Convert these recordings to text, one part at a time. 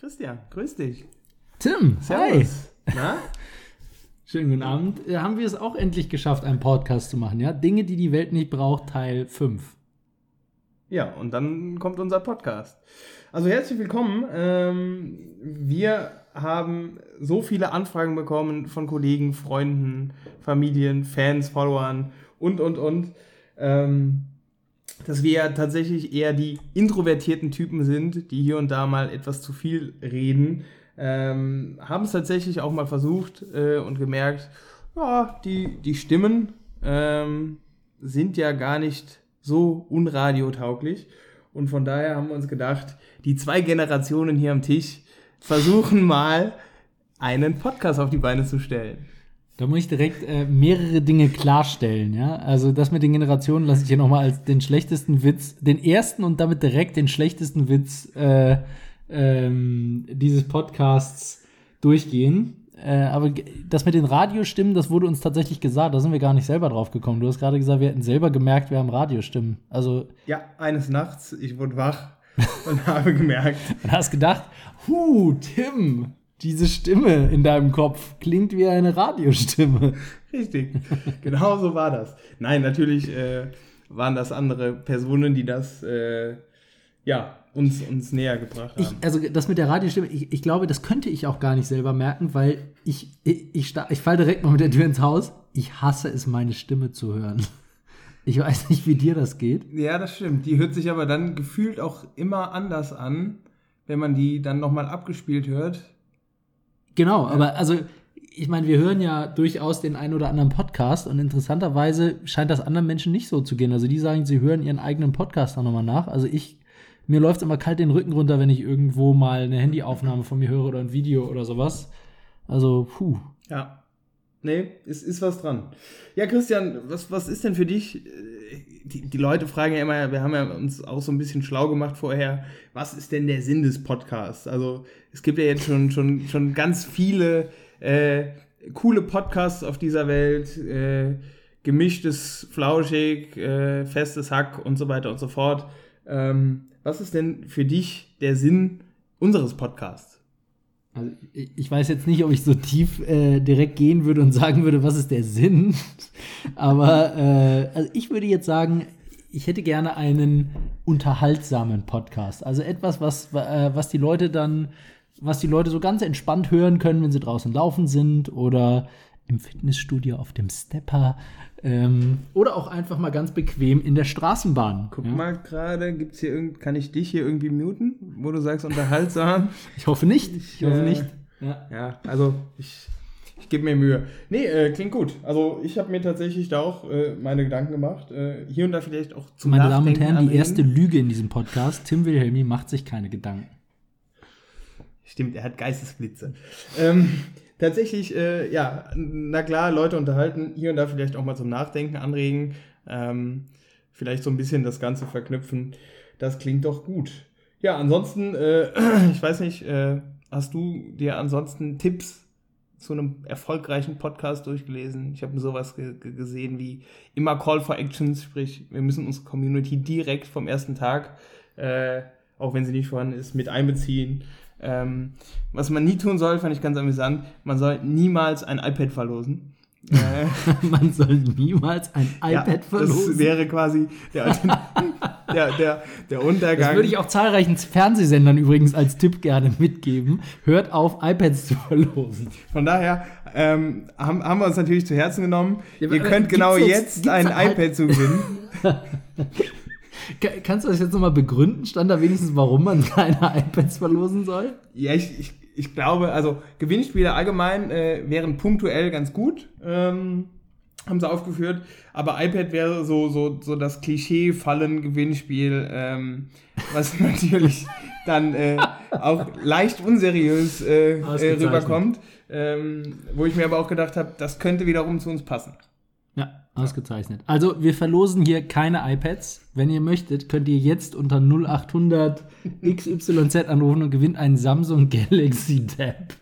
Christian, grüß dich. Tim, Servus. hi. Na? Schönen guten Abend. Äh, haben wir es auch endlich geschafft, einen Podcast zu machen, ja? Dinge, die die Welt nicht braucht, Teil 5. Ja, und dann kommt unser Podcast. Also herzlich willkommen. Ähm, wir haben so viele Anfragen bekommen von Kollegen, Freunden, Familien, Fans, Followern und, und, und, ähm, dass wir tatsächlich eher die introvertierten Typen sind, die hier und da mal etwas zu viel reden. Ähm, haben es tatsächlich auch mal versucht äh, und gemerkt, ja, die, die Stimmen ähm, sind ja gar nicht so unradiotauglich. Und von daher haben wir uns gedacht, die zwei Generationen hier am Tisch versuchen mal einen Podcast auf die Beine zu stellen. Da muss ich direkt äh, mehrere Dinge klarstellen, ja? Also das mit den Generationen lasse ich hier nochmal als den schlechtesten Witz, den ersten und damit direkt den schlechtesten Witz äh, ähm, dieses Podcasts durchgehen. Äh, aber das mit den Radiostimmen, das wurde uns tatsächlich gesagt, da sind wir gar nicht selber drauf gekommen. Du hast gerade gesagt, wir hätten selber gemerkt, wir haben Radiostimmen. Also Ja, eines Nachts, ich wurde wach und habe gemerkt, Und hast gedacht, hu, Tim, diese Stimme in deinem Kopf klingt wie eine Radiostimme. Richtig, genau so war das. Nein, natürlich äh, waren das andere Personen, die das äh, ja, uns, uns näher gebracht haben. Ich, also das mit der Radiostimme, ich, ich glaube, das könnte ich auch gar nicht selber merken, weil ich, ich, ich, ich fall direkt mal mit der Tür ins Haus. Ich hasse es, meine Stimme zu hören. Ich weiß nicht, wie dir das geht. ja, das stimmt. Die hört sich aber dann gefühlt auch immer anders an, wenn man die dann nochmal abgespielt hört. Genau, aber also ich meine, wir hören ja durchaus den einen oder anderen Podcast und interessanterweise scheint das anderen Menschen nicht so zu gehen. Also die sagen, sie hören ihren eigenen Podcast dann nochmal nach. Also ich, mir läuft immer kalt den Rücken runter, wenn ich irgendwo mal eine Handyaufnahme von mir höre oder ein Video oder sowas. Also, puh. Ja. Nee, es ist was dran. Ja, Christian, was, was ist denn für dich? äh, Die, die Leute fragen ja immer, wir haben ja uns auch so ein bisschen schlau gemacht vorher, was ist denn der Sinn des Podcasts? Also es gibt ja jetzt schon, schon, schon ganz viele äh, coole Podcasts auf dieser Welt, äh, gemischtes, flauschig, äh, festes Hack und so weiter und so fort. Ähm, was ist denn für dich der Sinn unseres Podcasts? Also ich weiß jetzt nicht, ob ich so tief äh, direkt gehen würde und sagen würde, was ist der Sinn. Aber äh, also ich würde jetzt sagen, ich hätte gerne einen unterhaltsamen Podcast. Also etwas, was, äh, was die Leute dann, was die Leute so ganz entspannt hören können, wenn sie draußen laufen sind oder im Fitnessstudio auf dem Stepper ähm, oder auch einfach mal ganz bequem in der Straßenbahn. Guck ja? mal gerade, gibt's hier irgend, kann ich dich hier irgendwie muten, wo du sagst unterhaltsam? Ich hoffe nicht. Ich hoffe äh, nicht. Ja. ja, also ich, ich gebe mir Mühe. Nee, äh, klingt gut. Also ich habe mir tatsächlich da auch äh, meine Gedanken gemacht. Äh, hier und da vielleicht auch zum Meine Damen und Herren, die anregen. erste Lüge in diesem Podcast. Tim Wilhelmi macht sich keine Gedanken. Stimmt, er hat Geistesblitze. Ähm, tatsächlich, äh, ja, na klar, Leute unterhalten, hier und da vielleicht auch mal zum Nachdenken anregen, ähm, vielleicht so ein bisschen das Ganze verknüpfen. Das klingt doch gut. Ja, ansonsten, äh, ich weiß nicht, äh, hast du dir ansonsten Tipps zu einem erfolgreichen Podcast durchgelesen? Ich habe sowas ge ge gesehen wie immer Call for Actions, sprich, wir müssen unsere Community direkt vom ersten Tag, äh, auch wenn sie nicht vorhanden ist, mit einbeziehen. Ähm, was man nie tun soll, fand ich ganz amüsant, man soll niemals ein iPad verlosen. Äh, Man soll niemals ein ja, iPad verlosen. Das wäre quasi der, der, der, der Untergang. Das würde ich auch zahlreichen Fernsehsendern übrigens als Tipp gerne mitgeben. Hört auf, iPads zu verlosen. Von daher ähm, haben, haben wir uns natürlich zu Herzen genommen. Ja, Ihr könnt genau jetzt- jetzt, ein iPad zugewinnen. Ka- Kannst du das jetzt nochmal begründen? Stand da wenigstens, warum man keine iPads verlosen soll? Ja, ich, ich, ich glaube, also Gewinnspiele allgemein äh, wären punktuell ganz gut, ähm, haben sie aufgeführt, aber iPad wäre so, so, so das Klischee-Fallen-Gewinnspiel, ähm, was natürlich dann äh, auch leicht unseriös äh, äh, rüberkommt, ähm, wo ich mir aber auch gedacht habe, das könnte wiederum zu uns passen. Ja, ausgezeichnet. Also, wir verlosen hier keine iPads. Wenn ihr möchtet, könnt ihr jetzt unter 0800 XYZ anrufen und gewinnt einen Samsung Galaxy Tab.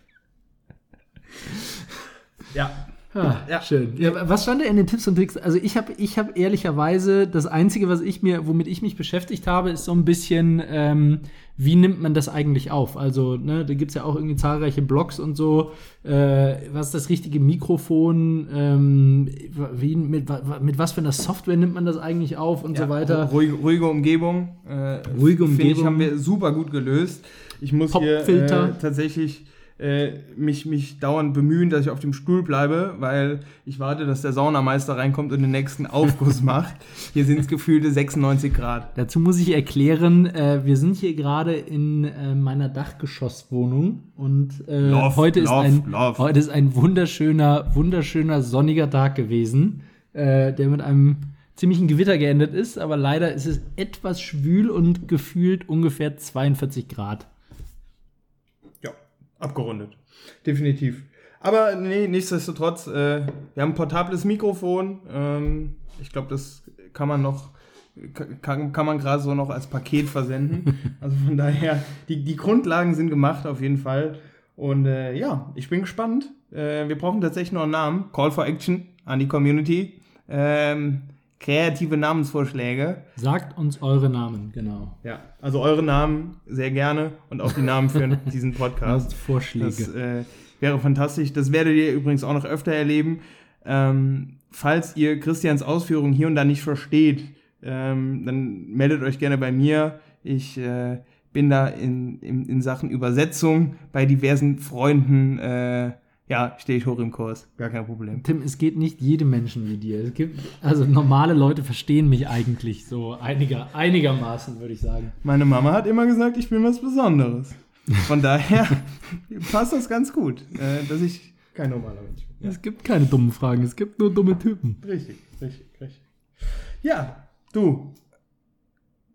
Ja. Ah, ja. Schön. Ja, was stand da in den Tipps und Tricks? Also ich habe ich hab ehrlicherweise, das Einzige, was ich mir, womit ich mich beschäftigt habe, ist so ein bisschen, ähm, wie nimmt man das eigentlich auf? Also, ne, da gibt es ja auch irgendwie zahlreiche Blogs und so. Äh, was ist das richtige Mikrofon? Ähm, wie, mit, mit was für einer Software nimmt man das eigentlich auf und ja, so weiter? Ruhige, ruhige Umgebung. Äh, ruhige Umgebung. Ich, haben wir super gut gelöst. Ich muss hier äh, tatsächlich äh, mich, mich dauernd bemühen, dass ich auf dem Stuhl bleibe, weil ich warte, dass der Saunameister reinkommt und den nächsten Aufguss macht. Hier sind es gefühlte 96 Grad. Dazu muss ich erklären, äh, wir sind hier gerade in äh, meiner Dachgeschosswohnung und äh, love, heute, love, ist ein, love. heute ist ein wunderschöner, wunderschöner sonniger Tag gewesen, äh, der mit einem ziemlichen Gewitter geendet ist, aber leider ist es etwas schwül und gefühlt ungefähr 42 Grad abgerundet. Definitiv. Aber nee, nichtsdestotrotz, äh, wir haben ein portables Mikrofon. Ähm, ich glaube, das kann man noch, kann, kann man gerade so noch als Paket versenden. also von daher, die, die Grundlagen sind gemacht auf jeden Fall. Und äh, ja, ich bin gespannt. Äh, wir brauchen tatsächlich noch einen Namen. Call for Action an die Community. Ähm, kreative Namensvorschläge. Sagt uns eure Namen, genau. Ja, also eure Namen sehr gerne und auch die Namen für diesen Podcast. Vorschläge. Das äh, wäre fantastisch. Das werdet ihr übrigens auch noch öfter erleben. Ähm, falls ihr Christians Ausführungen hier und da nicht versteht, ähm, dann meldet euch gerne bei mir. Ich äh, bin da in, in, in Sachen Übersetzung bei diversen Freunden äh, ja, stehe ich hoch im Kurs. Gar kein Problem. Tim, es geht nicht jedem Menschen wie dir. Es gibt, also normale Leute verstehen mich eigentlich so einiger, einigermaßen, würde ich sagen. Meine Mama hat immer gesagt, ich bin was Besonderes. Von daher passt das ganz gut, äh, dass ich kein normaler Mensch bin. Ja. Es gibt keine dummen Fragen, es gibt nur dumme Typen. Richtig, richtig, richtig. Ja, du,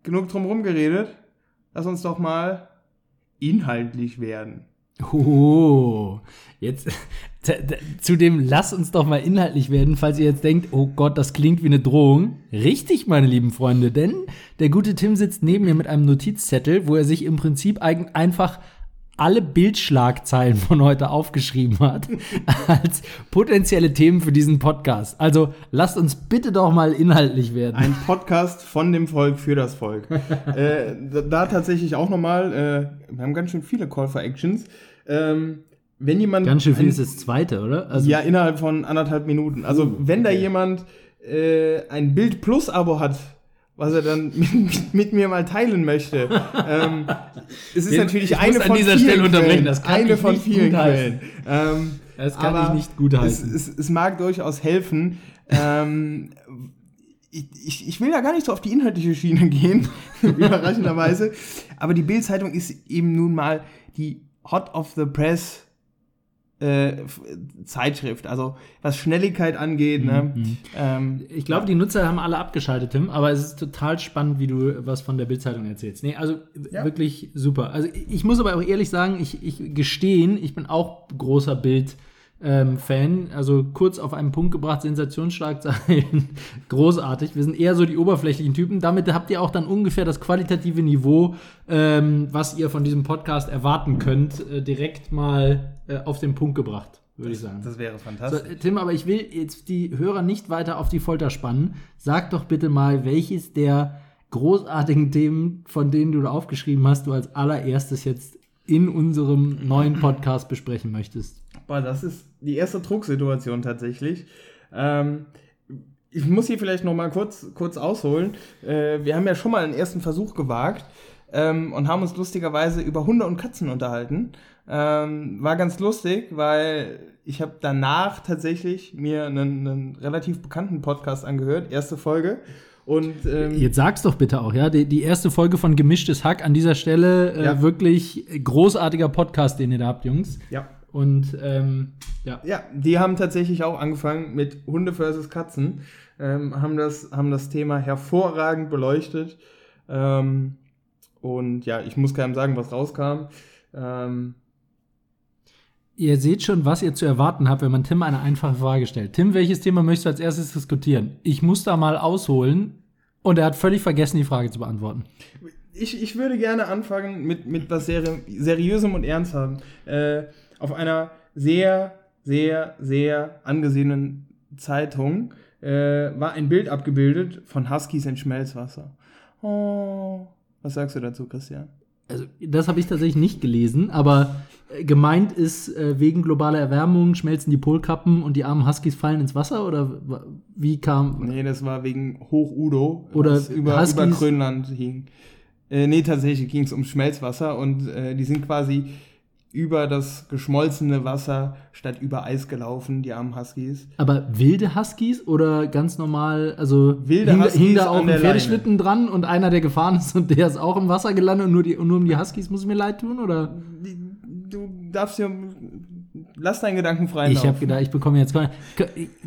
genug drumherum geredet. Lass uns doch mal inhaltlich werden. Oh, jetzt zu dem lass uns doch mal inhaltlich werden, falls ihr jetzt denkt, oh Gott, das klingt wie eine Drohung. Richtig, meine lieben Freunde, denn der gute Tim sitzt neben mir mit einem Notizzettel, wo er sich im Prinzip einfach alle Bildschlagzeilen von heute aufgeschrieben hat als potenzielle Themen für diesen Podcast. Also lasst uns bitte doch mal inhaltlich werden. Ein Podcast von dem Volk für das Volk. äh, da, tatsächlich auch nochmal, äh, wir haben ganz schön viele Call for Actions. Ähm, wenn jemand. Ganz schön viel ein, ist das zweite, oder? Also ja, innerhalb von anderthalb Minuten. Also, wenn da jemand äh, ein Bild Plus Abo hat was er dann mit, mit, mir mal teilen möchte. ähm, es ist Den, natürlich eine von vielen Quellen. Das kann eine von vielen Quellen. Ähm, das kann ich nicht gut heißen. Es, es, es mag durchaus helfen. ähm, ich, ich, ich, will ja gar nicht so auf die inhaltliche Schiene gehen, überraschenderweise. Aber die Bild-Zeitung ist eben nun mal die Hot of the Press äh, Zeitschrift. Also was Schnelligkeit angeht. Ne? Mhm. Ne? Ähm, ich glaube, die Nutzer haben alle abgeschaltet, Tim, aber es ist total spannend, wie du was von der Bildzeitung erzählst. Nee, also ja. wirklich super. Also ich muss aber auch ehrlich sagen, ich, ich gestehen, ich bin auch großer Bild- ähm, Fan. Also kurz auf einen Punkt gebracht, Sensationsschlagzeilen, großartig. Wir sind eher so die oberflächlichen Typen. Damit habt ihr auch dann ungefähr das qualitative Niveau, ähm, was ihr von diesem Podcast erwarten könnt, äh, direkt mal äh, auf den Punkt gebracht. Würde ich sagen. Das wäre fantastisch. So, Tim, aber ich will jetzt die Hörer nicht weiter auf die Folter spannen. Sag doch bitte mal, welches der großartigen Themen, von denen du da aufgeschrieben hast, du als allererstes jetzt in unserem neuen Podcast besprechen möchtest. Boah, das ist die erste Drucksituation tatsächlich. Ähm, ich muss hier vielleicht noch mal kurz, kurz ausholen. Äh, wir haben ja schon mal einen ersten Versuch gewagt ähm, und haben uns lustigerweise über Hunde und Katzen unterhalten. Ähm, war ganz lustig, weil ich habe danach tatsächlich mir einen, einen relativ bekannten Podcast angehört, erste Folge. Und, ähm, Jetzt sag's doch bitte auch, ja. Die, die erste Folge von Gemischtes Hack an dieser Stelle äh, ja. wirklich großartiger Podcast, den ihr da habt, Jungs. Ja. Und ähm, ja. Ja, die haben tatsächlich auch angefangen mit Hunde versus Katzen, ähm, haben, das, haben das Thema hervorragend beleuchtet. Ähm, und ja, ich muss keinem sagen, was rauskam. Ähm, Ihr seht schon, was ihr zu erwarten habt, wenn man Tim eine einfache Frage stellt. Tim, welches Thema möchtest du als erstes diskutieren? Ich muss da mal ausholen und er hat völlig vergessen, die Frage zu beantworten. Ich, ich würde gerne anfangen mit, mit was Seri Seriösem und Ernsthaftem. Äh, auf einer sehr, sehr, sehr angesehenen Zeitung äh, war ein Bild abgebildet von Huskies in Schmelzwasser. Oh, was sagst du dazu, Christian? Also, das habe ich tatsächlich nicht gelesen, aber äh, gemeint ist, äh, wegen globaler Erwärmung schmelzen die Polkappen und die armen Huskies fallen ins Wasser oder wie kam. Nee, das war wegen Hoch-Udo, Oder was über, Huskies- über Grönland hing. Äh, nee, tatsächlich ging es um Schmelzwasser und äh, die sind quasi über das geschmolzene Wasser statt über Eis gelaufen, die armen Huskies. Aber wilde Huskies oder ganz normal, also Wilde hing, da- Huskies hing da auch ein Pferdeschlitten dran und einer, der gefahren ist und der ist auch im Wasser gelandet und nur, die, und nur um die Huskies muss ich mir leid tun oder? Du darfst ja. Lass deinen Gedanken frei Ich habe gedacht, ich bekomme jetzt.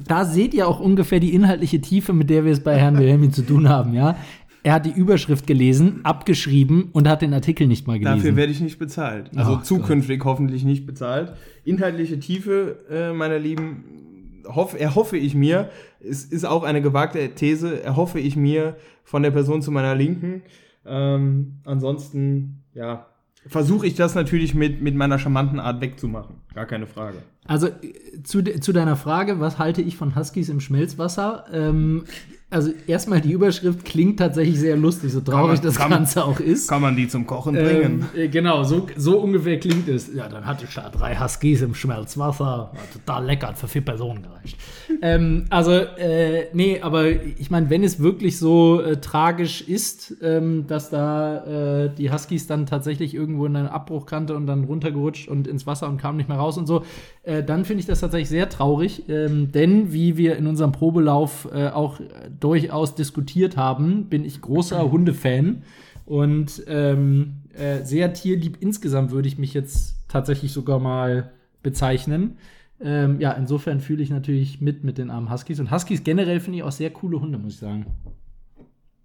Da seht ihr auch ungefähr die inhaltliche Tiefe, mit der wir es bei Herrn Wilhelmi zu tun haben, ja. Er hat die Überschrift gelesen, abgeschrieben und hat den Artikel nicht mal gelesen. Dafür werde ich nicht bezahlt. Also Ach zukünftig hoffentlich nicht bezahlt. Inhaltliche Tiefe, äh, meine Lieben, hoff, erhoffe ich mir, es ist auch eine gewagte These, erhoffe ich mir von der Person zu meiner Linken. Ähm, ansonsten, ja, versuche ich das natürlich mit, mit meiner charmanten Art wegzumachen. Gar keine Frage. Also äh, zu, zu deiner Frage, was halte ich von Huskies im Schmelzwasser? Ähm, also erstmal die Überschrift klingt tatsächlich sehr lustig, so traurig man- das man- Ganze auch ist. Kann man die zum Kochen Ähm, bringen? äh, genau, so, so ungefähr klingt es. Ja, dann hatte ich da drei Huskies im Schmelzwasser. War total lecker, hat für vier Personen gereicht. ähm, also, äh, nee, aber ich meine, wenn es wirklich so äh, tragisch ist, ähm, dass da äh, die Huskies dann tatsächlich irgendwo in eine Abbruchkante und dann runtergerutscht und ins Wasser und kamen nicht mehr raus und so, äh, dann finde ich das tatsächlich sehr traurig. Ähm, denn, wie wir in unserem Probelauf äh, auch durchaus diskutiert haben, bin ich großer Hundefan. Und ähm, äh, sehr tierlieb insgesamt würde ich mich jetzt tatsächlich sogar mal bezeichnen. Ähm, ja, insofern fühle ich natürlich mit mit den armen Huskies. Und Huskies generell finde ich auch sehr coole Hunde, muss ich sagen.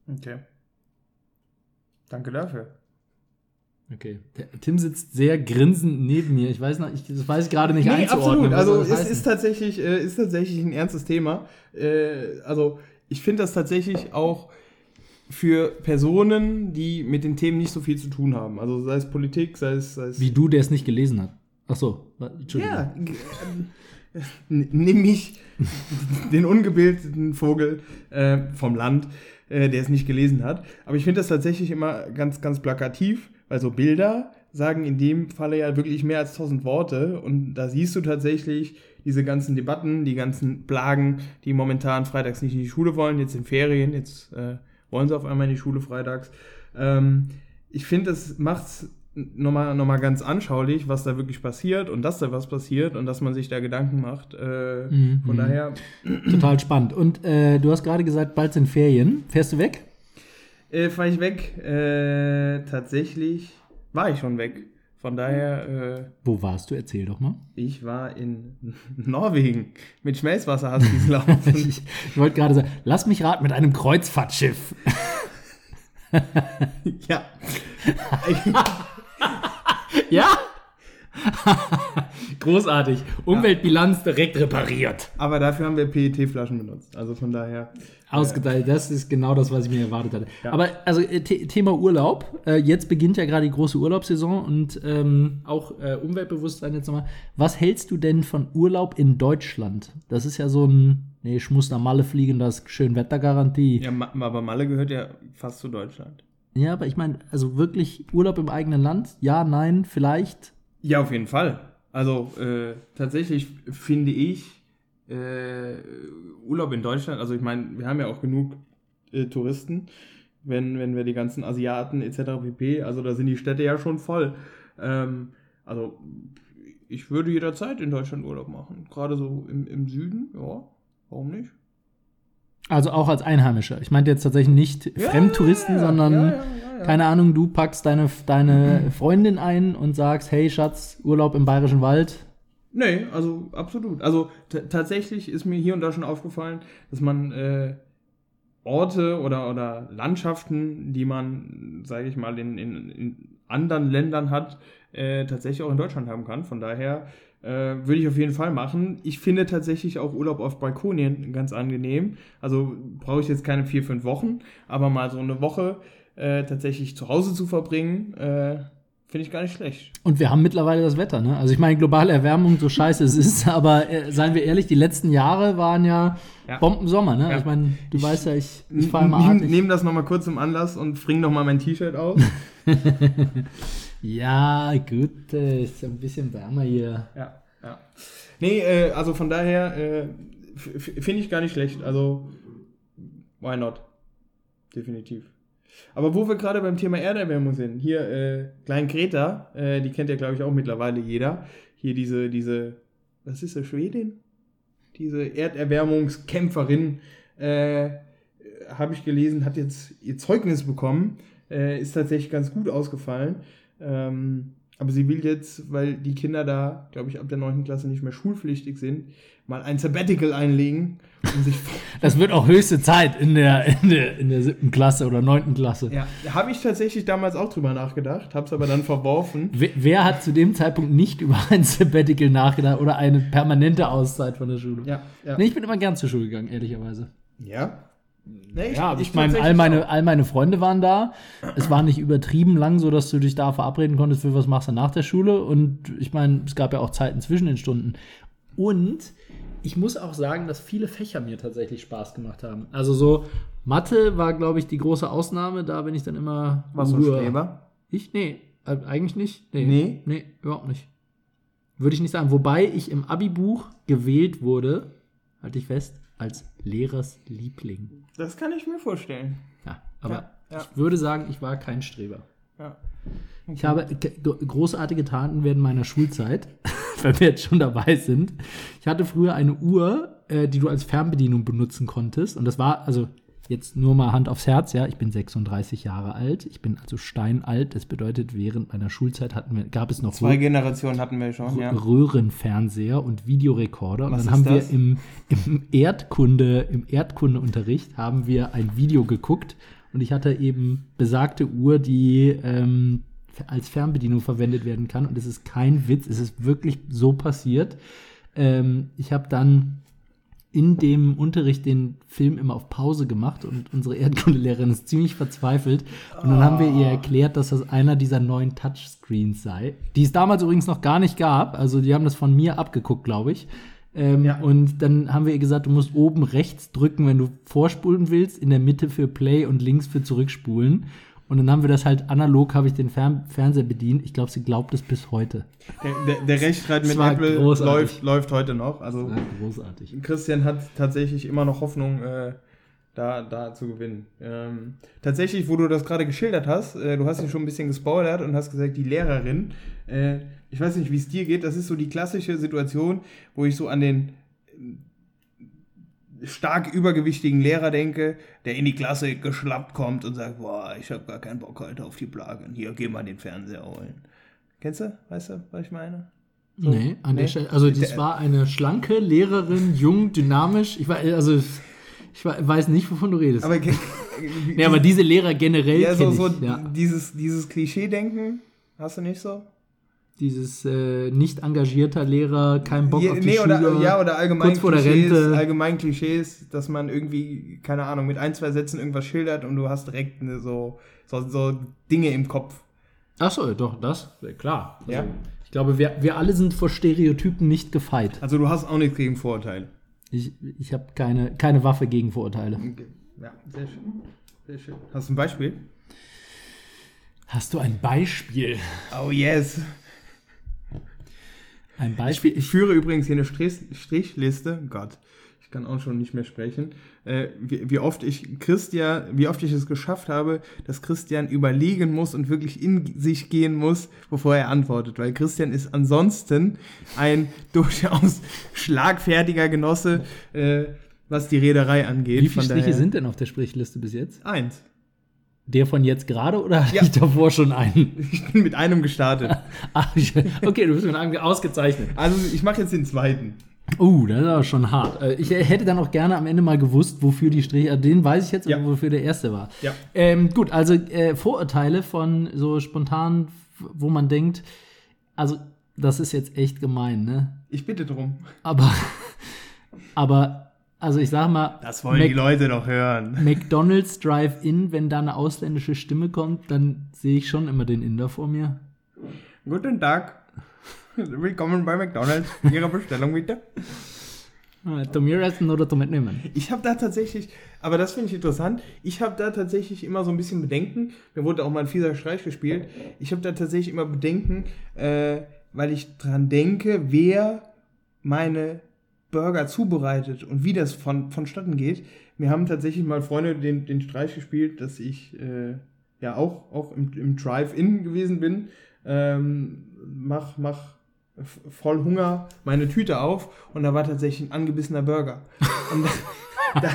Okay. Danke dafür. Okay. Der, Tim sitzt sehr grinsend neben mir. Ich weiß noch, ich, das weiß ich gerade nicht Nee, einzuordnen. absolut. Also es heißen? ist tatsächlich, äh, ist tatsächlich ein ernstes Thema. Äh, also ich finde das tatsächlich auch für Personen, die mit den Themen nicht so viel zu tun haben. Also sei es Politik, sei es, sei es Wie du, der es nicht gelesen hat. Ach so, Entschuldigung. ja, äh, n- nimm mich, den ungebildeten Vogel äh, vom Land, äh, der es nicht gelesen hat. Aber ich finde das tatsächlich immer ganz, ganz plakativ, weil so Bilder sagen in dem Falle ja wirklich mehr als tausend Worte. Und da siehst du tatsächlich diese ganzen Debatten, die ganzen Plagen, die momentan freitags nicht in die Schule wollen, jetzt in Ferien, jetzt äh, wollen sie auf einmal in die Schule freitags. Ähm, ich finde, das macht es nochmal noch mal ganz anschaulich, was da wirklich passiert und dass da was passiert und dass man sich da Gedanken macht. Äh, Mhm. Von daher Total spannend. Und äh, du hast gerade gesagt, bald sind Ferien. Fährst du weg? äh, fahre ich weg. Äh, tatsächlich war ich schon weg. Von daher, äh, Wo warst du? Erzähl doch mal. ich war in Norwegen mit Schmelzwasser hast du laufen. Ich, ich wollte gerade sagen, lass mich raten, mit einem Kreuzfahrtschiff. ja. Ja? Großartig. Umweltbilanz direkt repariert. Aber dafür haben wir PET-Flaschen benutzt. Also von daher. Ausgeteilt. Das ist genau das, was ich mir erwartet hatte. Ja. Aber also äh, The Thema Urlaub. Äh, jetzt beginnt ja gerade die große Urlaubssaison und ähm, auch äh, Umweltbewusstsein jetzt nochmal. Was hältst du denn von Urlaub in Deutschland? Das ist ja so ein, nee, ich muss nach Malle fliegen, das ist Schönwettergarantie. Ja, Ma- aber Malle gehört ja fast zu Deutschland. Ja, aber ich meine, also wirklich Urlaub im eigenen Land? Ja, nein, vielleicht. Ja, auf jeden Fall. Also äh, tatsächlich finde ich äh, Urlaub in Deutschland, also ich meine, wir haben ja auch genug äh, Touristen, wenn, wenn wir die ganzen Asiaten etc. pp, also da sind die Städte ja schon voll. Ähm, also ich würde jederzeit in Deutschland Urlaub machen, gerade so im, im Süden, ja, warum nicht? Also auch als Einheimischer. Ich meinte jetzt tatsächlich nicht Fremdtouristen, ja, ja, sondern, ja, ja, ja, keine Ahnung, du packst deine, deine Freundin ein und sagst, hey Schatz, Urlaub im Bayerischen Wald. Nee, also absolut. Also tatsächlich ist mir hier und da schon aufgefallen, dass man äh, Orte oder, oder Landschaften, die man, sage ich mal, in, in, in anderen Ländern hat, äh, tatsächlich auch in Deutschland haben kann. Von daher äh, würde ich auf jeden Fall machen. Ich finde tatsächlich auch Urlaub auf Balkonien ganz angenehm. Also brauche ich jetzt keine vier, fünf Wochen, aber mal so eine Woche äh, tatsächlich zu Hause zu verbringen, äh, Finde ich gar nicht schlecht. Und wir haben mittlerweile das Wetter, ne? Also ich meine, globale Erwärmung, so scheiße es ist, aber äh, seien wir ehrlich, die letzten Jahre waren ja, Ja. Bombensommer, ne? Ja. Ich meine, du Ich- weißt ja, ich, ich fahre immer Ich artig. nehme das nochmal kurz zum Anlass und bring nochmal mein T-Shirt aus. Ja, gut, äh, ist ja ein bisschen wärmer hier. ja, ja. Nee, äh, also von daher äh, finde ich gar nicht schlecht. Also, why not? Definitiv. Aber wo wir gerade beim Thema Erderwärmung sind, hier äh, Klein Greta, äh, die kennt ja glaube ich auch mittlerweile jeder. Hier diese, diese, was ist das, Schwedin? Diese Erderwärmungskämpferin, äh, habe ich gelesen, hat jetzt ihr Zeugnis bekommen, äh, ist tatsächlich ganz gut ausgefallen. Ähm, aber sie will jetzt, weil die Kinder da, glaube ich, ab der 9. Klasse nicht mehr schulpflichtig sind, mal ein Sabbatical einlegen, um sich Das wird auch höchste Zeit in der, in der, in der siebten Klasse oder neunten Klasse. Ja, habe ich tatsächlich damals auch drüber nachgedacht, habe es aber dann verworfen. Wer, wer hat zu dem Zeitpunkt nicht über ein Sabbatical nachgedacht oder eine permanente Auszeit von der Schule? Ja, ja. Nee, ich bin immer gern zur Schule gegangen, ehrlicherweise. Ja? Nee, Ja, ich, ich meine, all meine, all meine Freunde waren da. Es war nicht übertrieben lang, so dass du dich da verabreden konntest, für was machst du nach der Schule. Und ich meine, es gab ja auch Zeiten zwischen den Stunden. Und ich muss auch sagen, dass viele Fächer mir tatsächlich Spaß gemacht haben. Also so Mathe war, glaube ich, die große Ausnahme. Da bin ich dann immer. Was so ein Uah. Streber? Ich? Nee, äh, eigentlich nicht. Nee. Nee? Nee, überhaupt nicht. Würde ich nicht sagen. Wobei ich im Abi-Buch gewählt wurde, halte ich fest, als Lehrers Liebling. Das kann ich mir vorstellen. Ja, aber Ja, ja. ich würde sagen, ich war kein Streber. Ja. Ich habe großartige Taten während meiner Schulzeit, wenn wir jetzt schon dabei sind. Ich hatte früher eine Uhr, äh, die du als Fernbedienung benutzen konntest. Und das war, also jetzt nur mal Hand aufs Herz, ja, ich bin 36 Jahre alt. Ich bin also steinalt. Das bedeutet, während meiner Schulzeit hatten wir, gab es noch Zwei Generationen hatten wir schon, ja. Röhrenfernseher und Videorekorder. Was und dann haben das? wir im, im Erdkunde, im Erdkundeunterricht haben wir ein Video geguckt und ich hatte eben besagte Uhr, die ähm, als Fernbedienung verwendet werden kann. Und es ist kein Witz, es ist wirklich so passiert. Ähm, ich habe dann in dem Unterricht den Film immer auf Pause gemacht und unsere Erdkundelehrerin ist ziemlich verzweifelt. Und dann haben wir ihr erklärt, dass das einer dieser neuen Touchscreens sei, die es damals übrigens noch gar nicht gab. Also die haben das von mir abgeguckt, glaube ich. Ähm, Ja. Und dann haben wir ihr gesagt, du musst oben rechts drücken, wenn du vorspulen willst, in der Mitte für Play und links für Zurückspulen. Und dann haben wir das halt analog, habe ich den Fern Fernseher bedient. Ich glaube, sie glaubt es bis heute. Der, der, der Rechtsstreit mit Apple großartig. läuft, läuft heute noch. Also großartig. Christian hat tatsächlich immer noch Hoffnung, äh, da, da zu gewinnen. Ähm, tatsächlich, wo du das gerade geschildert hast, äh, du hast ihn schon ein bisschen gespoilert und hast gesagt, die Lehrerin, äh, ich weiß nicht, wie es dir geht, das ist so die klassische Situation, wo ich so an den stark übergewichtigen Lehrer denke, der in die Klasse geschlappt kommt und sagt, boah, ich habe gar keinen Bock heute auf die Plagen. Hier, geh mal den Fernseher holen. Kennst du? Weißt du, was ich meine? So? Nee, an Nee? der Stelle. Also, das war eine schlanke Lehrerin, jung, dynamisch. Ich war, also, ich weiß nicht, wovon du redest. Aber, nee, aber diese Lehrer generell. Ja, so, so ich, ja. dieses, dieses Klischee-Denken, hast du nicht so? Dieses äh, nicht engagierter Lehrer, kein Bock Ja, auf die nee, Schüler. oder, ja, oder allgemein kurz vor der Klischees, Rente. allgemein Klischees, dass man irgendwie, keine Ahnung, mit ein, zwei Sätzen irgendwas schildert und du hast direkt eine, so, so, so Dinge im Kopf. Ach so, doch, das, klar. Also, Ja. Ich glaube, wir, wir alle sind vor Stereotypen nicht gefeit. Also du hast auch nichts gegen Vorurteile. Ich, ich habe keine, keine Waffe gegen Vorurteile. Okay. Ja, sehr schön. Sehr schön. Hast du ein Beispiel? Hast du ein Beispiel? Oh yes. Ein Beispiel? Ich führe übrigens hier eine Strich Strichliste. Gott, ich kann auch schon nicht mehr sprechen. Äh, wie, wie oft ich Christian, wie oft ich es geschafft habe, dass Christian überlegen muss und wirklich in sich gehen muss, bevor er antwortet. Weil Christian ist ansonsten ein durchaus schlagfertiger Genosse, äh, was die Reederei angeht. Wie viele Von Striche daher- sind denn auf der Sprichliste bis jetzt? Eins. Der von jetzt gerade oder hatte Ja. ich davor schon einen? Ich bin mit einem gestartet. Ach, ich- okay, du bist mit einem ausgezeichnet. Also ich mache jetzt den zweiten. Uh, das ist aber schon hart. Äh, Ich hätte dann auch gerne am Ende mal gewusst, wofür die Striche, äh, den weiß ich jetzt, Ja. aber wofür der erste war. Ja. Ähm, gut, also äh, Vorurteile von so spontan, wo man denkt, also das ist jetzt echt gemein, ne? Ich bitte drum. Aber, aber, also ich sag mal, Das wollen Mac- die Leute doch hören. McDonald's Drive-In, wenn da eine ausländische Stimme kommt, dann sehe ich schon immer den Inder vor mir. Guten Tag. Willkommen bei McDonalds. Ihre Bestellung bitte. Äh, Zu mir essen oder zu mitnehmen? Ich habe da tatsächlich, aber das finde ich interessant, ich habe da tatsächlich immer so ein bisschen Bedenken, mir wurde auch mal ein fieser Streich gespielt, ich habe da tatsächlich immer Bedenken, äh, weil ich dran denke, wer meine Burger zubereitet und wie das von, vonstatten geht. Mir haben tatsächlich mal Freunde den, den Streich gespielt, dass ich äh, ja auch, auch im, im Drive-In gewesen bin. Ähm, mach, mach voll Hunger meine Tüte auf und da war tatsächlich ein angebissener Burger. Und da, da,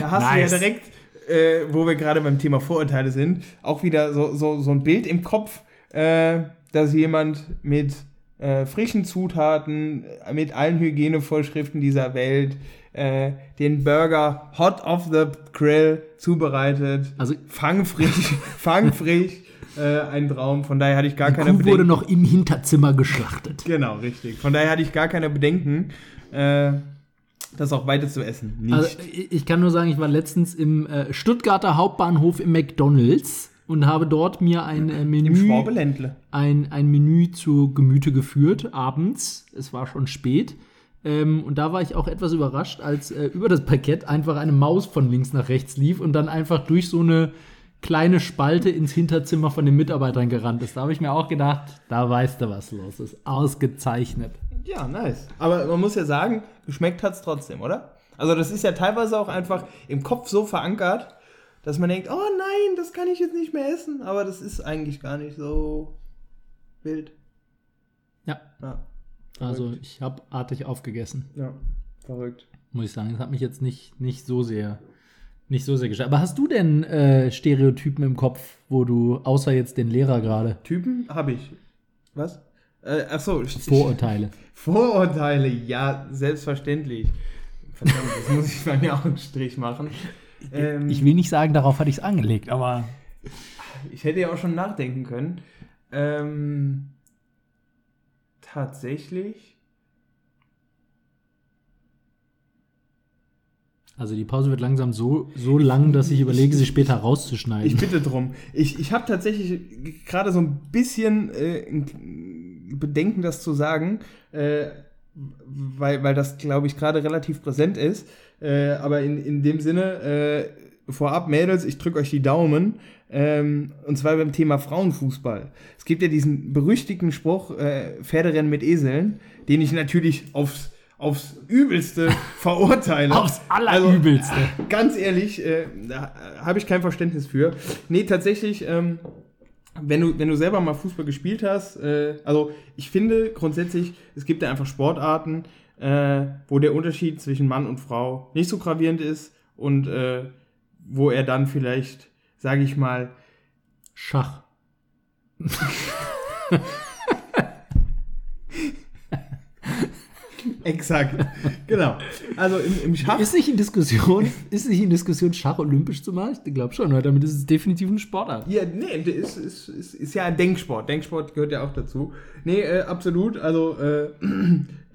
da hast Nice. du ja direkt, äh, wo wir gerade beim Thema Vorurteile sind, auch wieder so, so, so ein Bild im Kopf, äh, dass jemand mit äh, frischen Zutaten, äh, mit allen Hygienevorschriften dieser Welt, äh, den Burger hot off the grill zubereitet, Also fangfrisch, fangfrisch, äh, ein Traum. Von daher hatte ich gar die keine Kuh wurde Bedenken. noch im Hinterzimmer geschlachtet. Genau, richtig. Von daher hatte ich gar keine Bedenken, äh, das auch weiter zu essen. Nicht. Also ich ich kann nur sagen, ich war letztens im äh, Stuttgarter Hauptbahnhof im McDonalds und habe dort mir ein äh, Menü, ein, ein Menü zu Gemüte geführt, abends. Es war schon spät. Ähm, und da war ich auch etwas überrascht, als äh, über das Parkett einfach eine Maus von links nach rechts lief und dann einfach durch so eine kleine Spalte ins Hinterzimmer von den Mitarbeitern gerannt ist. Da habe ich mir auch gedacht, da weißt du, was los ist. Ausgezeichnet. Ja, nice. Aber man muss ja sagen, geschmeckt hat es trotzdem, oder? Also das ist ja teilweise auch einfach im Kopf so verankert, dass man denkt, oh nein, das kann ich jetzt nicht mehr essen. Aber das ist eigentlich gar nicht so wild. Ja, Ja, also ich habe artig aufgegessen. ja verrückt. muss ich sagen. Das hat mich jetzt nicht, nicht so sehr, nicht so sehr gestört. Aber hast du denn äh, Stereotypen im Kopf, wo du, außer jetzt den Lehrer gerade, Typen habe ich. Was? Äh, achso, Vorurteile? Vorurteile, ja, selbstverständlich. Verdammt, das muss ich bei mir auch einen Strich machen. Ähm, Ich will nicht sagen, darauf hatte ich es angelegt, aber Ich hätte ja auch schon nachdenken können. Ähm, tatsächlich. also die Pause wird langsam so, so lang, dass ich überlege, sie später Ich rauszuschneiden. bitte drum. Ich, ich habe tatsächlich gerade so ein bisschen äh, Bedenken, das zu sagen, äh, weil, weil das, glaube ich, gerade relativ präsent ist. Äh, aber in, in dem Sinne, äh, vorab, Mädels, ich drücke euch die Daumen. Ähm, und zwar beim Thema Frauenfußball. Es gibt ja diesen berüchtigten Spruch, äh, Pferderennen mit Eseln, den ich natürlich aufs, aufs Übelste verurteile. Aufs Allerübelste. Also, ganz ehrlich, äh, da habe ich kein Verständnis für. Nee, tatsächlich, ähm, wenn du, wenn du selber mal Fußball gespielt hast, äh, also ich finde grundsätzlich, es gibt ja einfach Sportarten, äh, wo der Unterschied zwischen Mann und Frau nicht so gravierend ist und äh, wo er dann vielleicht, sage ich mal, Schach. exakt, genau. Also im, im Schach Ist nicht in Diskussion, ist nicht in Diskussion, Schach olympisch zu machen? Ich glaube schon, weil damit ist es definitiv ein Sportart. Ja, nee, ist, ist, ist, ist ja ein Denksport. Denksport gehört ja auch dazu. Nee, äh, absolut. Also, äh,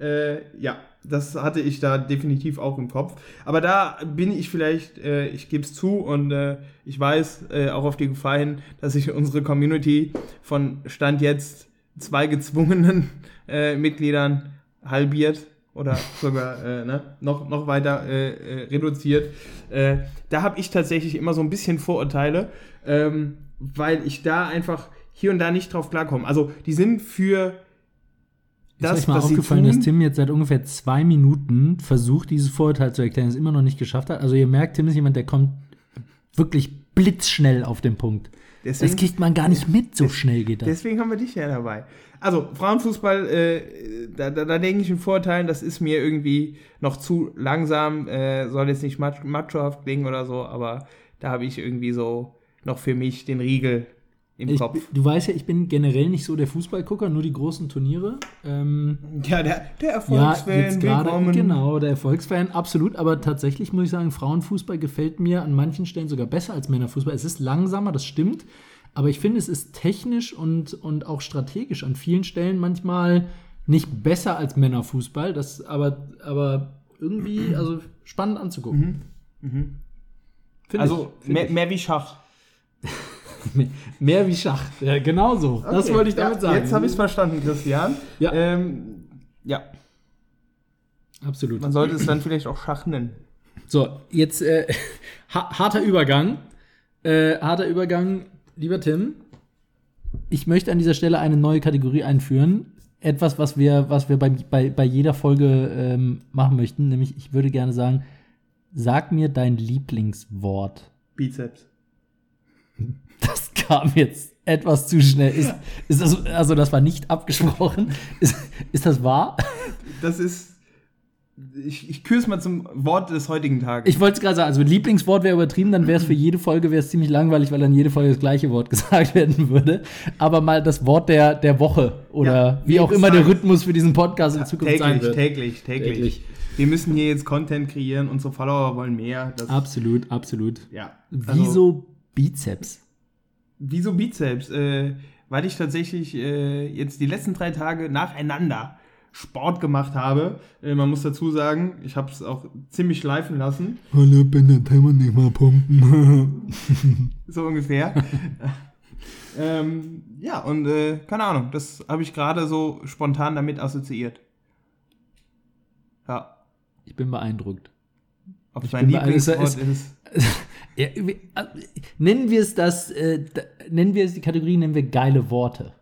äh, ja, das hatte ich da definitiv auch im Kopf. Aber da bin ich vielleicht, äh, ich gebe es zu und äh, ich weiß äh, auch auf die Gefahr hin, dass sich unsere Community von Stand jetzt zwei gezwungenen äh, Mitgliedern halbiert oder sogar äh, ne, noch, noch weiter äh, äh, reduziert. Äh, da habe ich tatsächlich immer so ein bisschen Vorurteile, ähm, weil ich da einfach hier und da nicht drauf klarkomme. Also die sind für Ist euch das, mal aufgefallen, dass Tim jetzt seit ungefähr zwei Minuten versucht, dieses Vorurteil zu erklären, es immer noch nicht geschafft hat? Also ihr merkt, Tim ist jemand, der kommt wirklich blitzschnell auf den Punkt. Das Deswegen, kriegt man gar nicht mit, so schnell geht das. deswegen haben wir dich ja dabei. Also Frauenfußball, äh, da, da, da denke ich in Vorteilen, das ist mir irgendwie noch zu langsam, äh, soll jetzt nicht mach- machohaft klingen oder so, aber da habe ich irgendwie so noch für mich den Riegel im Ich, Kopf. du weißt ja, ich bin generell nicht so der Fußballgucker, nur die großen Turniere. Ähm, Ja, der, der ja, Erfolgsfan, jetzt gerade, genau, der Erfolgsfan, absolut. Aber tatsächlich muss ich sagen, Frauenfußball gefällt mir an manchen Stellen sogar besser als Männerfußball. Es ist langsamer, das stimmt. Aber ich finde, es ist technisch und, und auch strategisch an vielen Stellen manchmal nicht besser als Männerfußball. Das aber, aber irgendwie, also spannend anzugucken. Finde Also ich, mehr, ich. mehr wie Schach. Mehr wie Schach. Ja, genau so. Das Okay. wollte ich damit ja, sagen. Jetzt habe ich es verstanden, Christian. Ja. Ähm, ja, Absolut. man sollte es dann vielleicht auch Schach nennen. So, jetzt äh, ha harter Übergang. Äh, harter Übergang, lieber Tim. Ich möchte an dieser Stelle eine neue Kategorie einführen. Etwas, was wir, was wir bei, bei, bei jeder Folge ähm, machen möchten. Nämlich, ich würde gerne sagen, sag mir dein Lieblingswort. Bizeps. Kam jetzt etwas zu schnell. Ist, ist das, also, das war nicht abgesprochen. Ist, ist das wahr? Das ist. Ich, ich küre es mal zum Wort des heutigen Tages. Ich wollte es gerade sagen, also Lieblingswort wäre übertrieben, dann wäre es für jede Folge wäre es ziemlich langweilig, weil dann jede Folge das gleiche Wort gesagt werden würde. Aber mal das Wort der, der Woche oder Ja, wie auch immer der. Rhythmus für diesen Podcast in Zukunft sein täglich, wird. täglich, täglich, Täglich. Wir müssen hier jetzt Content kreieren, unsere Follower wollen mehr. Absolut, absolut. ja. Also, Wieso Bizeps? Wieso Bizeps? Äh, weil ich tatsächlich äh, jetzt die letzten drei Tage nacheinander Sport gemacht habe. Äh, man muss dazu sagen, ich habe es auch ziemlich schleifen lassen. Hallo, bin der Timer nicht mal pumpen. so ungefähr. ähm, ja, und äh, keine Ahnung, das habe ich gerade so spontan damit assoziiert. Ja, ich bin beeindruckt. Ob Ich mein Lieblingswort es- ist. Ja, äh, nennen wir es das, äh, da, nennen wir es die Kategorie, nennen wir geile Worte.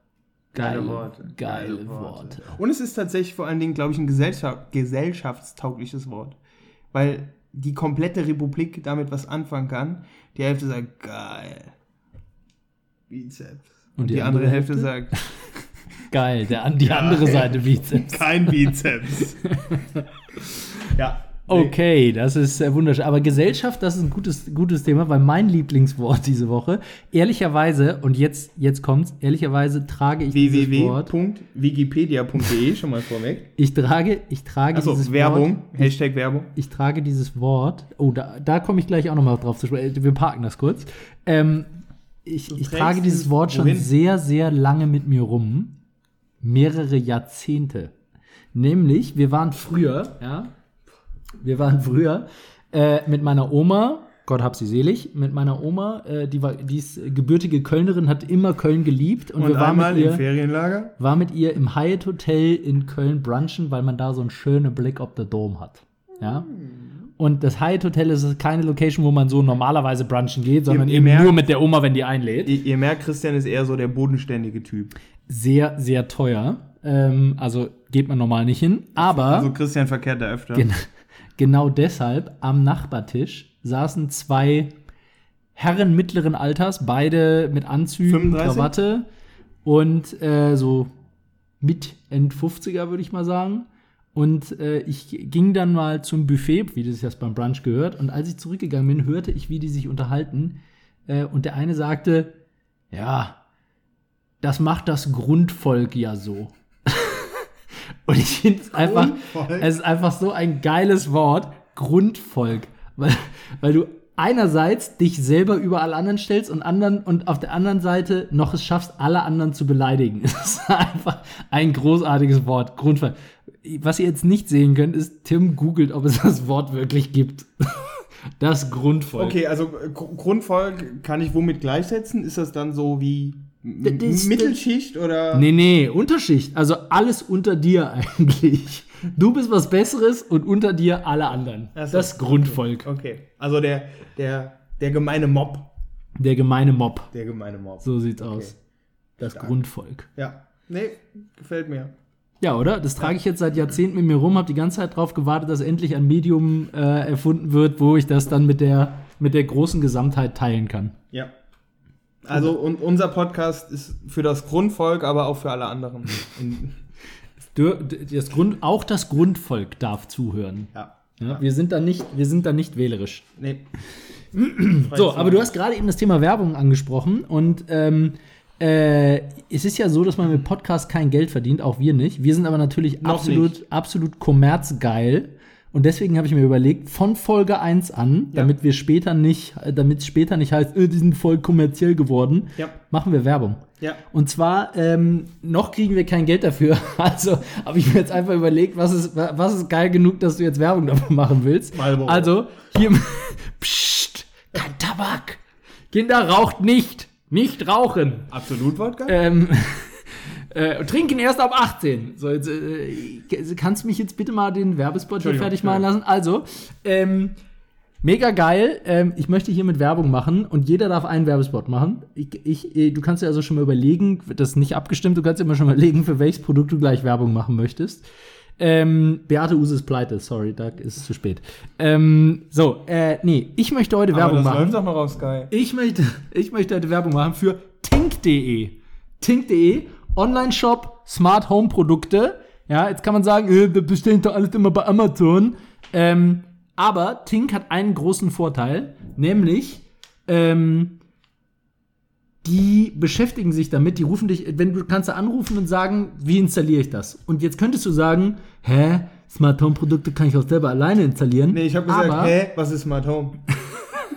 Geile Worte. Geile Worte. Und es ist tatsächlich vor allen Dingen, glaube ich, ein Gesellschaft, gesellschaftstaugliches Wort. Weil die komplette Republik damit was anfangen kann. Die Hälfte sagt, geil. Bizeps. Und, die, andere, Hälfte, sagt, Geil, der, die andere Seite Bizeps. kein Bizeps. ja. Okay, das ist äh, wunderschön. Aber Gesellschaft, das ist ein gutes, gutes Thema, weil mein Lieblingswort diese Woche, ehrlicherweise, und jetzt, jetzt kommt's, ehrlicherweise trage ich dieses Wort. www.wikipedia.de schon mal vorweg. Ich trage, ich trage Achso, dieses Werbung. Wort. Hashtag Werbung. Ich trage dieses Wort. Oh, da, da komme ich gleich auch nochmal drauf zu sprechen. Wir parken das kurz. Ähm, ich, ich trage dieses es Wort schon wohin? sehr, sehr lange mit mir rum. Mehrere Jahrzehnte. Nämlich, wir waren früher, ja, wir waren früher äh, mit meiner Oma, Gott hab sie selig, mit meiner Oma, äh, die war, die ist gebürtige Kölnerin, hat immer Köln geliebt und, Und wir waren mit ihr im Ferienlager. war mit ihr im Hyatt Hotel in Köln brunchen, weil man da so einen schönen Blick auf den Dom hat. Ja. Und das Hyatt Hotel ist keine Location, wo man so normalerweise brunchen geht, sondern ihr eben merkt- nur mit der Oma, wenn die einlädt. Ihr, ihr merkt, Christian ist eher so der bodenständige Typ. Sehr, sehr teuer. Ähm, also geht man normal nicht hin. Aber Also Christian verkehrt da öfter. Gen genau deshalb am Nachbartisch saßen zwei Herren mittleren Alters, beide mit Anzügen, 35? Krawatte und äh, so mit End 50er, würde ich mal sagen. Und äh, ich ging dann mal zum Buffet, wie das jetzt beim Brunch gehört. Und als ich zurückgegangen bin, hörte ich, wie die sich unterhalten. Äh, und der eine sagte, ja, das macht das Grundvolk ja so. Und ich finde es einfach, es ist einfach so ein geiles Wort, Grundvolk. Weil, weil du einerseits dich selber über alle anderen stellst und anderen und auf der anderen Seite noch es schaffst, alle anderen zu beleidigen. Es ist einfach ein großartiges Wort, Grundvolk. Was ihr jetzt nicht sehen könnt, ist, Tim googelt, ob es das Wort wirklich gibt. Das Grundvolk. Okay, also Gr- Grundvolk kann ich womit gleichsetzen? Ist das dann so wie Das Mittelschicht oder? Nee, nee, Unterschicht. Also alles unter dir eigentlich. Du bist was Besseres und unter dir alle anderen. So, Das Grundvolk. Okay, also der, der, der gemeine Mob. Der gemeine Mob. Der gemeine Mob. So sieht's aus. Das Grundvolk. Ja, nee, gefällt mir. Ja, oder? Das trage ich jetzt seit Jahrzehnten mit mir rum, habe die ganze Zeit darauf gewartet, dass endlich ein Medium äh, erfunden wird, wo ich das dann mit der, mit der großen Gesamtheit teilen kann. Ja. Also und unser Podcast ist für das Grundvolk, aber auch für alle anderen. Das Grund, auch das Grundvolk darf zuhören. ja. Ja, wir, sind da nicht, wir sind da nicht wählerisch. Nee. So, aber du hast gerade eben das Thema Werbung angesprochen und ähm, äh, es ist ja so, dass man mit Podcast kein Geld verdient, auch wir nicht. Wir sind aber natürlich Noch absolut, nicht. absolut kommerzgeil. Und deswegen habe ich mir überlegt, von Folge 1 an, Ja. damit wir später nicht, damit es später nicht heißt, äh, die sind voll kommerziell geworden, Ja. machen wir Werbung. Ja. Und zwar, ähm, noch kriegen wir kein Geld dafür. Also habe ich mir jetzt einfach überlegt, was ist, wa- was ist geil genug, dass du jetzt Werbung dafür machen willst. Marlboro. Also, hier, Psst, kein Tabak. Kinder raucht nicht. Nicht rauchen. Absolut Wodka? Ähm, äh, trinken erst ab 18. So, jetzt, äh, kannst du mich jetzt bitte mal den Werbespot hier fertig machen lassen? Also, ähm, mega geil. Ähm, ich möchte hiermit Werbung machen und jeder darf einen Werbespot machen. Ich, ich, äh, du kannst dir also schon mal überlegen, das ist nicht abgestimmt, du kannst dir immer schon mal überlegen, für welches Produkt du gleich Werbung machen möchtest. Ähm, Beate Use ist pleite, sorry, da ist es zu spät. Ähm, so, äh, nee, ich möchte heute Aber Werbung machen. doch noch auf Sky. Ich möchte, ich möchte heute Werbung machen für Tink.de. Tink.de, Online-Shop, Smart Home Produkte. Ja, jetzt kann man sagen, äh, wir bestellen doch alles immer bei Amazon. Ähm, aber Tink hat einen großen Vorteil, nämlich, ähm, die beschäftigen sich damit, die rufen dich, wenn du kannst da anrufen und sagen, wie installiere ich das? Und jetzt könntest du sagen, hä, Smart Home Produkte kann ich auch selber alleine installieren. Nee, ich habe gesagt, aber, hä, was ist Smart Home?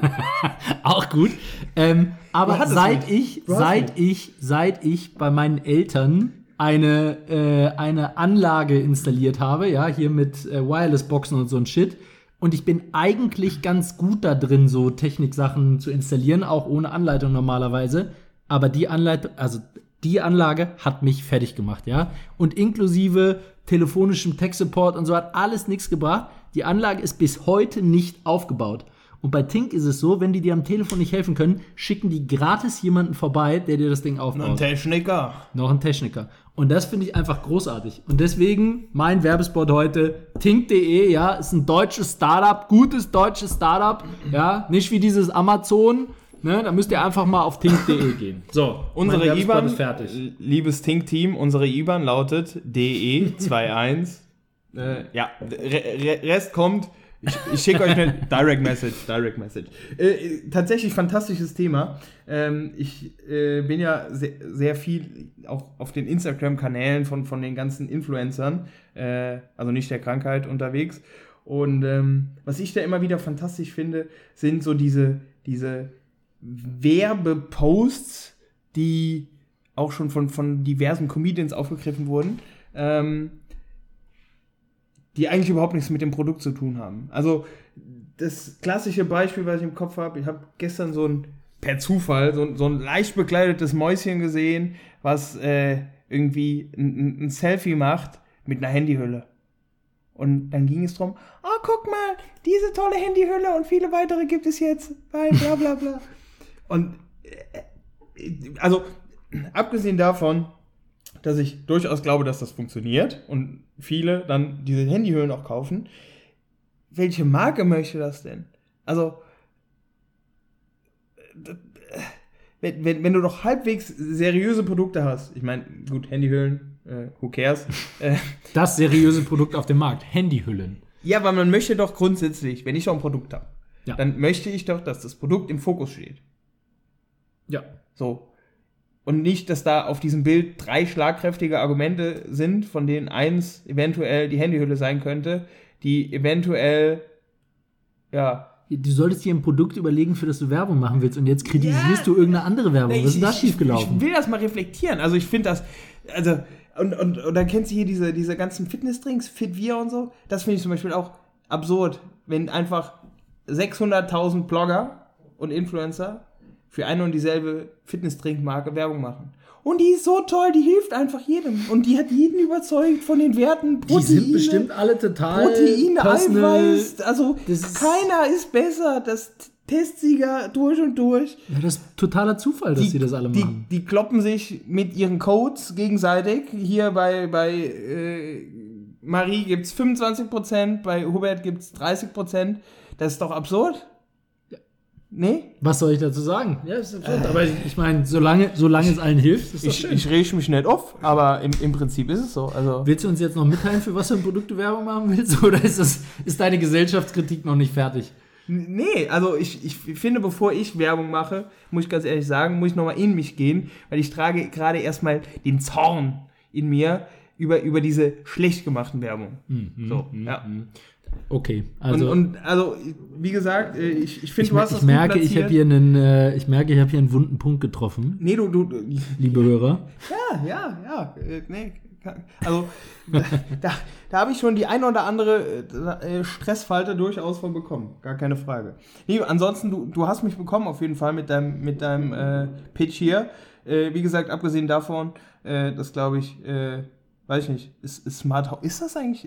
Auch gut. Ähm, aber seit ich, seit ich, seit ich bei meinen Eltern eine, äh, eine Anlage installiert habe, ja, hier mit äh, Wireless-Boxen und so ein Shit. Und ich bin eigentlich ganz gut da drin, so Techniksachen zu installieren, auch ohne Anleitung normalerweise. Aber die Anleitung, also die Anlage hat mich fertig gemacht, ja. Und inklusive telefonischem Tech-Support und so hat alles nichts gebracht. Die Anlage ist bis heute nicht aufgebaut. Und bei Tink ist es so, wenn die dir am Telefon nicht helfen können, schicken die gratis jemanden vorbei, der dir das Ding aufbaut. Ein Techniker. Noch ein Techniker. Und das finde ich einfach großartig. Und deswegen mein Werbespot heute, Tink.de, ja, ist ein deutsches Startup, gutes deutsches Startup, ja, nicht wie dieses Amazon, ne, da müsst ihr einfach mal auf Tink.de gehen. So, Unsere IBAN, ist fertig. liebes Think-Team, unsere IBAN lautet DE21. äh, ja, Re Re Rest kommt. Ich, ich schicke euch eine Direct Message. Direct Message. Äh, tatsächlich fantastisches Thema. Ähm, ich äh, bin ja sehr, sehr viel auch auf den Instagram-Kanälen von, von den ganzen Influencern, äh, also nicht der Krankheit, unterwegs. Und ähm, was ich da immer wieder fantastisch finde, sind so diese, diese Werbeposts, die auch schon von, von diversen Comedians aufgegriffen wurden, ähm, die eigentlich überhaupt nichts mit dem Produkt zu tun haben. Also das klassische Beispiel, was ich im Kopf habe, ich habe gestern so ein, per Zufall, so, ein- so ein leicht bekleidetes Mäuschen gesehen, was äh, irgendwie ein, ein- Selfie macht mit einer Handyhülle. Und dann ging es drum, oh, guck mal, diese tolle Handyhülle und viele weitere gibt es jetzt bei bla bla bla. und äh, also, abgesehen davon, dass ich durchaus glaube, dass das funktioniert und viele dann diese Handyhüllen auch kaufen, welche Marke möchte das denn? Also, äh, wenn, wenn, wenn du doch halbwegs seriöse Produkte hast, ich meine, gut, Handyhüllen, äh, who cares? äh, Das seriöse Produkt auf dem Markt, Handyhüllen. ja, aber man möchte doch grundsätzlich, wenn ich doch ein Produkt habe, Ja. dann möchte ich doch, dass das Produkt im Fokus steht. Ja. So. Und nicht, dass da auf diesem Bild drei schlagkräftige Argumente sind, von denen eins eventuell die Handyhülle sein könnte, die eventuell, ja. Du solltest dir ein Produkt überlegen, für das du Werbung machen willst und jetzt kritisierst Ja. du irgendeine andere Werbung. Was ist da ich, schiefgelaufen? ich will das mal reflektieren. Also ich finde das, also, und, und, und dann kennst du hier diese, diese ganzen Fitnessdrinks, Fitvia und so. Das finde ich zum Beispiel auch absurd, wenn einfach 600.000 Blogger und Influencer für eine und dieselbe Fitnessdrinkmarke Werbung machen. Und die ist so toll, die hilft einfach jedem. Und die hat jeden überzeugt von den Werten Proteine. alle total Proteine, Eiweiß, also ist- keiner ist besser. Das Testsieger durch und durch. Ja, das ist totaler Zufall, dass sie das alle die, machen. Die kloppen sich mit ihren Codes gegenseitig. Hier bei, bei äh, Marie gibt es 25%, bei Hubert gibt es 30%. Das ist doch absurd. Nee? Was soll ich dazu sagen? Ja, ist absurd. Aber ich, ich meine, solange, solange es allen hilft, ist das Ich, schön. ich rege mich nicht auf, aber im, im Prinzip ist es so. Also, Willst du uns jetzt noch mitteilen, für was für ein Produkt du Werbung machen willst? Oder ist, das, ist deine Gesellschaftskritik noch nicht fertig? nee, also ich, ich finde, bevor ich Werbung mache, muss ich ganz ehrlich sagen, muss ich nochmal in mich gehen, weil ich trage gerade erstmal den Zorn in mir über, über diese schlecht gemachten Werbung. so, ja. Okay, also und, und also, wie gesagt, äh, ich, ich finde, du hast das ich merke, gut ich habe hier einen, äh, ich merke, ich habe hier einen wunden Punkt getroffen, Nee, du, du, du- liebe Hörer. ja, ja, ja, äh, nee, Also, da, da, da habe ich schon die ein oder andere äh, Stressfalte durchaus von bekommen. Gar keine Frage. Nee, ansonsten, du, du hast mich bekommen auf jeden Fall mit deinem, mit deinem äh, Pitch hier. Äh, wie gesagt, abgesehen davon, äh, das glaube ich, weiß ich nicht, ist, ist Smart Home, ist das eigentlich,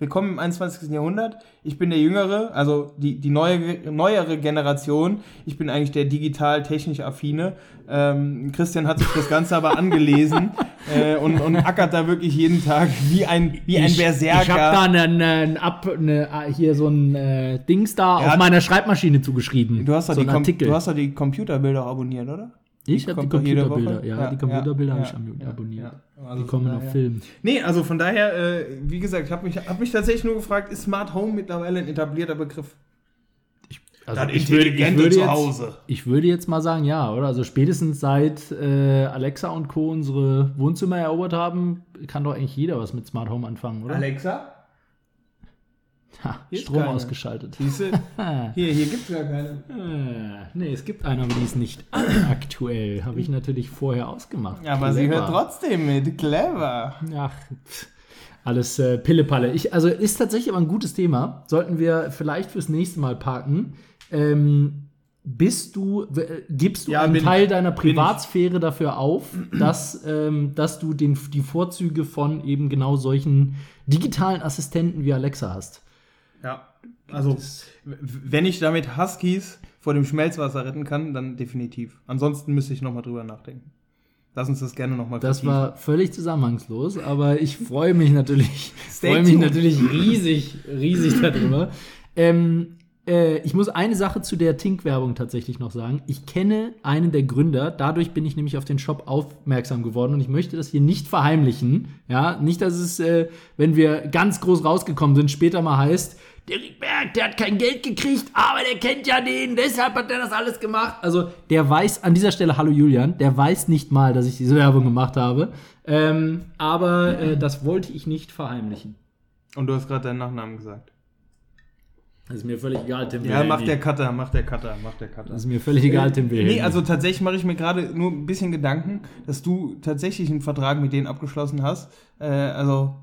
willkommen im 21. Jahrhundert, ich bin der Jüngere, also die, die neue, neuere Generation, ich bin eigentlich der digital-technisch affine, ähm, Christian hat sich das Ganze aber angelesen äh, und, und ackert da wirklich jeden Tag wie ein, wie ein ich, Berserker. Ich habe da eine, eine, eine, Ab, eine, hier so ein äh, Dings da Ja, auf meiner Schreibmaschine zugeschrieben. Du hast doch so die, einen Artikel. du hast doch die Computerbilder abonniert, oder? Ich habe die Computerbilder, ja, Ja, die Computerbilder ja, habe ich ja, ab- abonniert. ja. Also die kommen von auf daher- Film. Nee, also von daher, äh, wie gesagt, ich habe mich, hab mich tatsächlich nur gefragt, ist Smart Home mittlerweile ein etablierter Begriff? Also Das ich würde, ich, würde jetzt, Zuhause. ich würde jetzt mal sagen, ja, oder? Also spätestens seit äh, Alexa und Co. unsere Wohnzimmer erobert haben, kann doch eigentlich jeder was mit Smart Home anfangen, oder? Alexa? Ha, Strom keine. ausgeschaltet. Siehste, hier, hier gibt es gar keine. Äh, nee, es gibt eine, aber die ist nicht aktuell. Habe ich natürlich vorher ausgemacht. Aber sie Clever. hört trotzdem mit. Clever. Ach, pff, alles äh, Pillepalle. Ich, also ist tatsächlich aber ein gutes Thema. Sollten wir vielleicht fürs nächste Mal parken. Ähm, bist du, äh, gibst du Ja, einen Teil ich. deiner. Privatsphäre dafür auf, dass, ähm, dass du den, die Vorzüge von eben genau solchen digitalen Assistenten wie Alexa hast? Ja, also, wenn ich damit Huskies vor dem Schmelzwasser retten kann, dann definitiv. Ansonsten müsste ich nochmal drüber nachdenken. Lass uns das gerne nochmal Das war völlig zusammenhangslos, aber ich freue mich natürlich, freue mich natürlich riesig, riesig darüber. Ähm, äh, ich muss eine Sache zu der Tink-Werbung tatsächlich noch sagen. Ich kenne einen der Gründer, dadurch bin ich nämlich auf den Shop aufmerksam geworden und ich möchte das hier nicht verheimlichen. Ja, nicht, dass es, äh, wenn wir ganz groß rausgekommen sind, später mal heißt, der Riedberg, der hat kein Geld gekriegt, aber der kennt ja den, deshalb hat er das alles gemacht. Also, der weiß, an dieser Stelle, hallo Julian, der weiß nicht mal, dass ich diese Werbung gemacht habe. Ähm, aber äh, das wollte ich nicht verheimlichen. Und du hast gerade deinen Nachnamen gesagt. Das ist mir völlig egal, Tim Ja, macht der Cutter, macht der Cutter, macht der Cutter. Das ist mir völlig egal, Tim Wilhelmi. Nee, also tatsächlich mache ich mir gerade nur ein bisschen Gedanken, dass du tatsächlich einen Vertrag mit denen abgeschlossen hast. Äh, also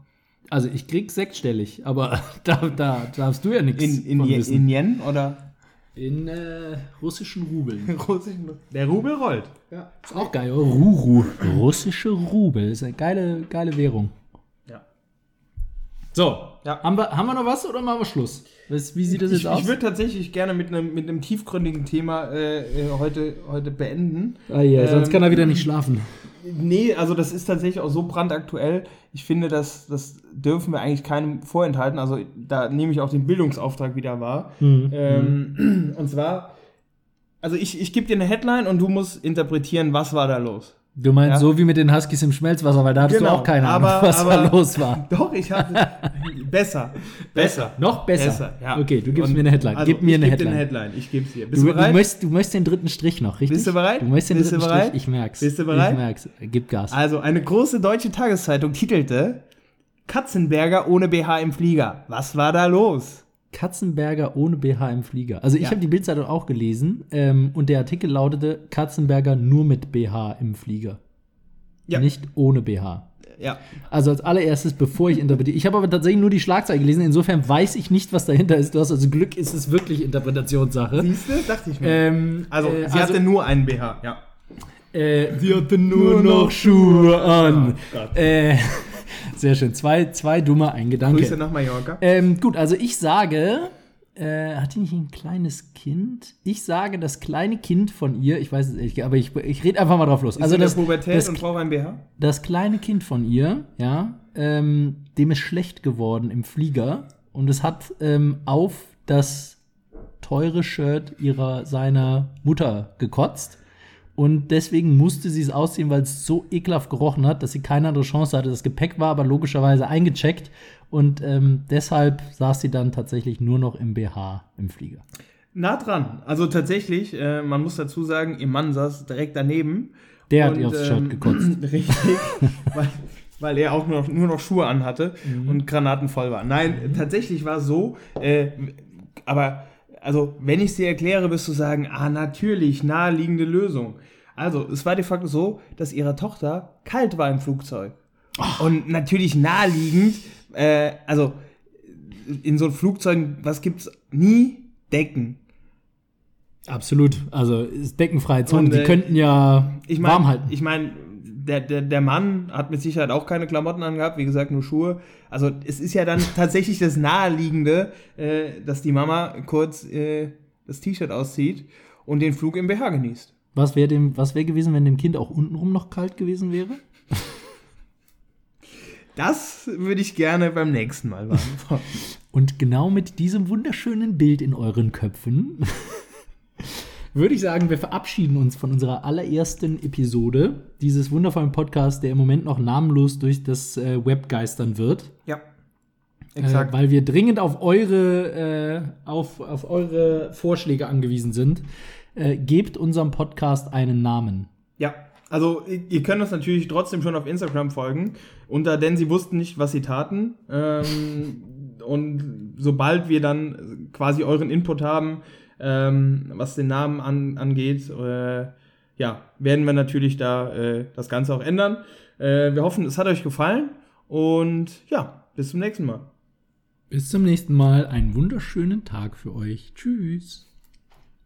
Also ich krieg sechsstellig, aber da, da darfst du ja nichts in, in, von Je- wissen. in Yen oder In äh, russischen Rubeln. russischen. Der Rubel rollt. Ja. Ist auch geil, oder? Ruru. Russische Rubel. Ist eine geile, geile Währung. Ja. So, Ja. haben, wir, haben wir noch was oder machen wir Schluss? Was, wie sieht das Ich, jetzt aus? ich würde tatsächlich gerne mit einem mit einem tiefgründigen Thema äh, äh, heute, heute beenden. ah, ja, sonst Ähm, kann er wieder nicht schlafen. Nee, also das ist tatsächlich auch so brandaktuell. Ich finde, das, das dürfen wir eigentlich keinem vorenthalten. Also da nehme ich auch den Bildungsauftrag wieder wahr. Mhm. Ähm, und zwar, also ich, ich gebe dir eine Headline und du musst interpretieren, was war da los. Du meinst Ja. so wie mit den Huskies im Schmelzwasser, weil da hattest Genau, du auch keine Ahnung, aber- was aber- da los war. Doch, ich hatte besser. Besser. Noch besser. Besser, ja. Okay, du gibst Und- mir eine Headline. Also, Gib mir eine ich geb dir Headline. eine Headline. Ich gebe dir. Bist Du, du du, bereit? möchtest, du möchtest den dritten Strich noch, richtig? Bist du bereit? Du möchtest den Bist du dritten bereit? Strich. Ich merk's. Bist du bereit? Ich merk's. Gib Gas. Also, eine große deutsche Tageszeitung titelte Katzenberger ohne BH im Flieger. Was war da los? Katzenberger ohne BH im Flieger. Also ich Ja. habe die Bildzeitung auch gelesen ähm, und der Artikel lautete Katzenberger nur mit BH im Flieger. Ja. Nicht ohne BH. Ja. Also als allererstes, bevor ich interpretiere. Ich habe aber tatsächlich nur die Schlagzeile gelesen, insofern weiß ich nicht, was dahinter ist. Du hast also Glück, ist es wirklich Interpretationssache. Siehst du? Dachte ich mir. Ähm, also, äh, sie hatte nur einen BH. Ja. Äh, sie hatte nur noch Schuhe an. Äh, sehr schön. Zwei, zwei dumme, ein Gedanke. Grüße nach Mallorca. Ähm, gut, also ich sage, äh, hat die nicht ein kleines Kind? Ich sage, das kleine Kind von ihr, ich weiß es nicht, aber ich, ich rede einfach mal drauf los. Ist Also das, Pubertät das, und braucht ein BH? das kleine Kind von ihr, ja, ähm, dem ist schlecht geworden im Flieger und es hat ähm, auf das teure Shirt ihrer seiner Mutter gekotzt. Und deswegen musste sie es ausziehen, weil es so ekelhaft gerochen hat, dass sie keine andere Chance hatte. Das Gepäck war aber logischerweise eingecheckt. Und ähm, deshalb saß sie dann tatsächlich nur noch im BH im Flieger. Nah dran. Also tatsächlich, äh, man muss dazu sagen, ihr Mann saß direkt daneben. Der hat ihr aufs Shirt ähm, gekotzt. Richtig. weil, weil er auch nur noch, nur noch Schuhe anhatte Mhm. und granatenvoll war. Nein, tatsächlich war es so, äh, aber also, wenn ich es dir erkläre, wirst du sagen, ah, natürlich, naheliegende Lösung. Also, es war de facto so, dass ihrer Tochter kalt war im Flugzeug. Und natürlich naheliegend, äh, also in so Flugzeugen, was gibt's nie? Decken. Absolut. Also ist deckenfreie Zone. Und, Die äh, könnten ja Ich mein, warm halten. Ich meine, der, der, der Mann hat mit Sicherheit auch keine Klamotten angehabt, wie gesagt, nur Schuhe. Also es ist ja dann tatsächlich das Naheliegende, äh, dass die Mama kurz äh, das T-Shirt auszieht und den Flug im BH genießt. Was wäre wäre gewesen, wenn dem Kind auch untenrum noch kalt gewesen wäre? Das würde ich gerne beim nächsten Mal beantworten. Und genau mit diesem wunderschönen Bild in euren Köpfen würde ich sagen, wir verabschieden uns von unserer allerersten Episode dieses wundervollen Podcasts, der im Moment noch namenlos durch das äh, Web geistern wird. ja, Äh, exakt. weil wir dringend auf eure, äh, auf, auf eure Vorschläge angewiesen sind. Äh, gebt unserem Podcast einen Namen. Ja, also ihr könnt uns natürlich trotzdem schon auf Instagram folgen, unter denn sie wussten nicht, was sie taten. Ähm, und sobald wir dann quasi euren Input haben, ähm, was den Namen an, angeht, äh, ja, werden wir natürlich da äh, das Ganze auch ändern. Äh, wir hoffen, es hat euch gefallen und ja, bis zum nächsten Mal. Bis zum nächsten Mal. Einen wunderschönen Tag für euch. Tschüss.